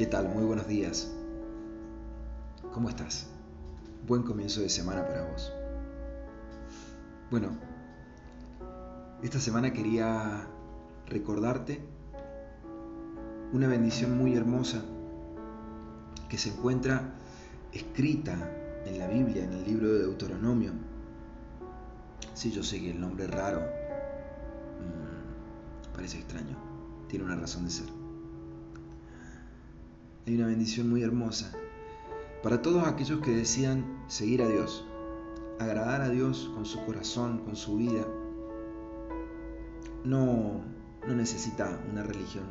¿Qué tal? Muy buenos días. ¿Cómo estás? Buen comienzo de semana para vos. Bueno, esta semana quería recordarte una bendición muy hermosa que se encuentra escrita en la Biblia, en el libro de Deuteronomio. Sí, yo sé que el nombre es raro, mm, parece extraño, tiene una razón de ser hay una bendición muy hermosa para todos aquellos que decidan seguir a Dios, agradar a Dios con su corazón, con su vida. No, no necesita una religión,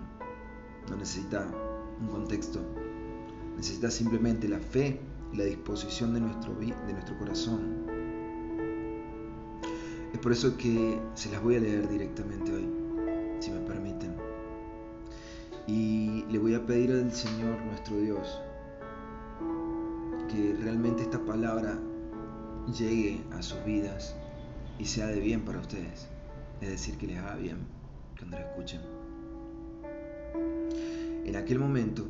no necesita un contexto, necesita simplemente la fe y la disposición de nuestro, de nuestro corazón. Es por eso que se las voy a leer directamente hoy, si me permiten. Y le voy a pedir al Señor nuestro Dios que realmente esta palabra llegue a sus vidas y sea de bien para ustedes. Es decir, que les haga bien cuando la escuchen. En aquel momento,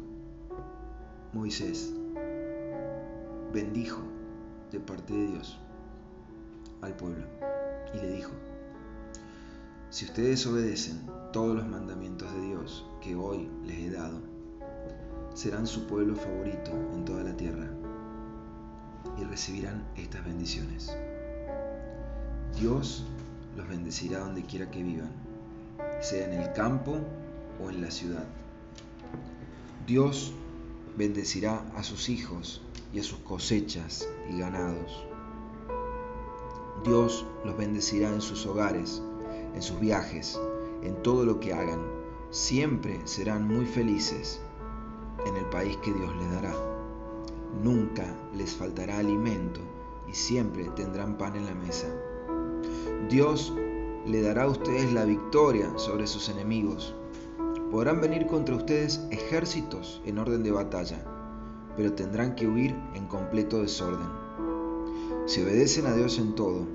Moisés bendijo de parte de Dios al pueblo y le dijo, si ustedes obedecen todos los mandamientos de Dios que hoy les he dado, serán su pueblo favorito en toda la tierra y recibirán estas bendiciones. Dios los bendecirá donde quiera que vivan, sea en el campo o en la ciudad. Dios bendecirá a sus hijos y a sus cosechas y ganados. Dios los bendecirá en sus hogares en sus viajes, en todo lo que hagan. Siempre serán muy felices en el país que Dios les dará. Nunca les faltará alimento y siempre tendrán pan en la mesa. Dios le dará a ustedes la victoria sobre sus enemigos. Podrán venir contra ustedes ejércitos en orden de batalla, pero tendrán que huir en completo desorden. Si obedecen a Dios en todo,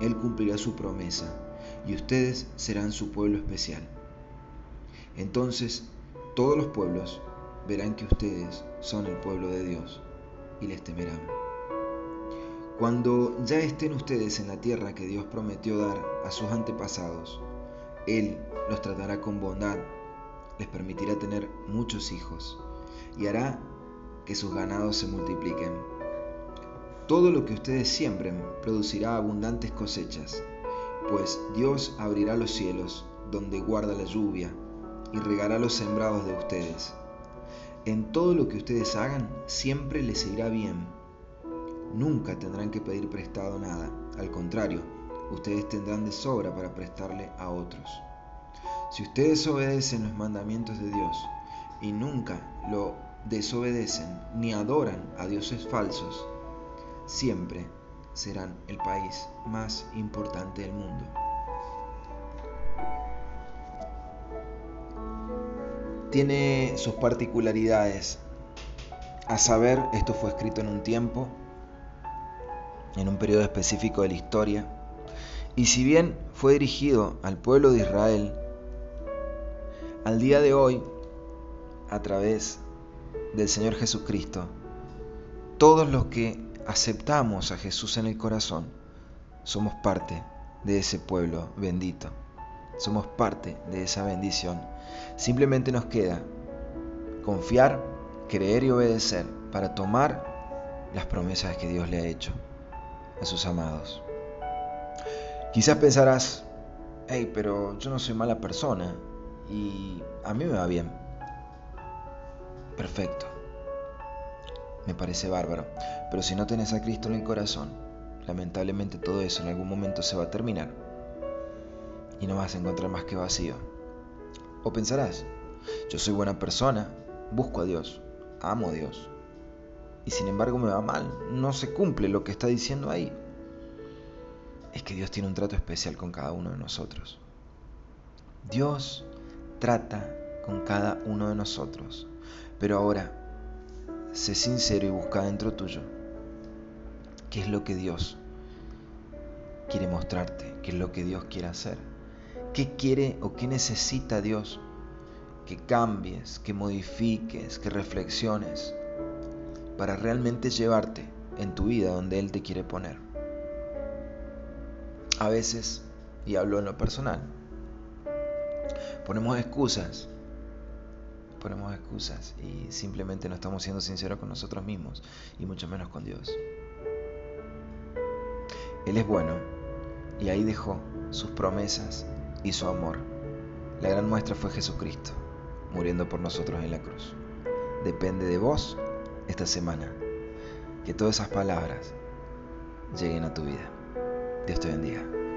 Él cumplirá su promesa y ustedes serán su pueblo especial. Entonces todos los pueblos verán que ustedes son el pueblo de Dios y les temerán. Cuando ya estén ustedes en la tierra que Dios prometió dar a sus antepasados, Él los tratará con bondad, les permitirá tener muchos hijos y hará que sus ganados se multipliquen. Todo lo que ustedes siembren producirá abundantes cosechas pues Dios abrirá los cielos donde guarda la lluvia y regará los sembrados de ustedes. En todo lo que ustedes hagan siempre les irá bien. Nunca tendrán que pedir prestado nada, al contrario, ustedes tendrán de sobra para prestarle a otros. Si ustedes obedecen los mandamientos de Dios y nunca lo desobedecen ni adoran a dioses falsos, siempre serán el país más importante del mundo. Tiene sus particularidades. A saber, esto fue escrito en un tiempo, en un periodo específico de la historia, y si bien fue dirigido al pueblo de Israel, al día de hoy, a través del Señor Jesucristo, todos los que aceptamos a Jesús en el corazón, somos parte de ese pueblo bendito. Somos parte de esa bendición. Simplemente nos queda confiar, creer y obedecer para tomar las promesas que Dios le ha hecho a sus amados. Quizás pensarás, hey, pero yo no soy mala persona y a mí me va bien. Perfecto me parece bárbaro. Pero si no tenés a Cristo en el corazón, lamentablemente todo eso en algún momento se va a terminar y no vas a encontrar más que vacío. O pensarás, yo soy buena persona, busco a Dios, amo a Dios, y sin embargo me va mal, no se cumple lo que está diciendo ahí. Es que Dios tiene un trato especial con cada uno de nosotros. Dios trata con cada uno de nosotros. Pero ahora, sé sincero y busca dentro tuyo qué es lo que Dios quiere mostrarte, qué es lo que Dios quiere hacer, qué quiere o qué necesita Dios que cambies, que modifiques, que reflexiones para realmente llevarte en tu vida donde Él te quiere poner. A veces, y hablo en lo personal, ponemos excusas, ponemos excusas y simplemente no estamos siendo sinceros con nosotros mismos y mucho menos con Dios. Él es bueno y ahí dejó sus promesas y su amor. La gran muestra fue Jesucristo, muriendo por nosotros en la cruz. Depende de vos esta semana que todas esas palabras lleguen a tu vida. Dios te bendiga.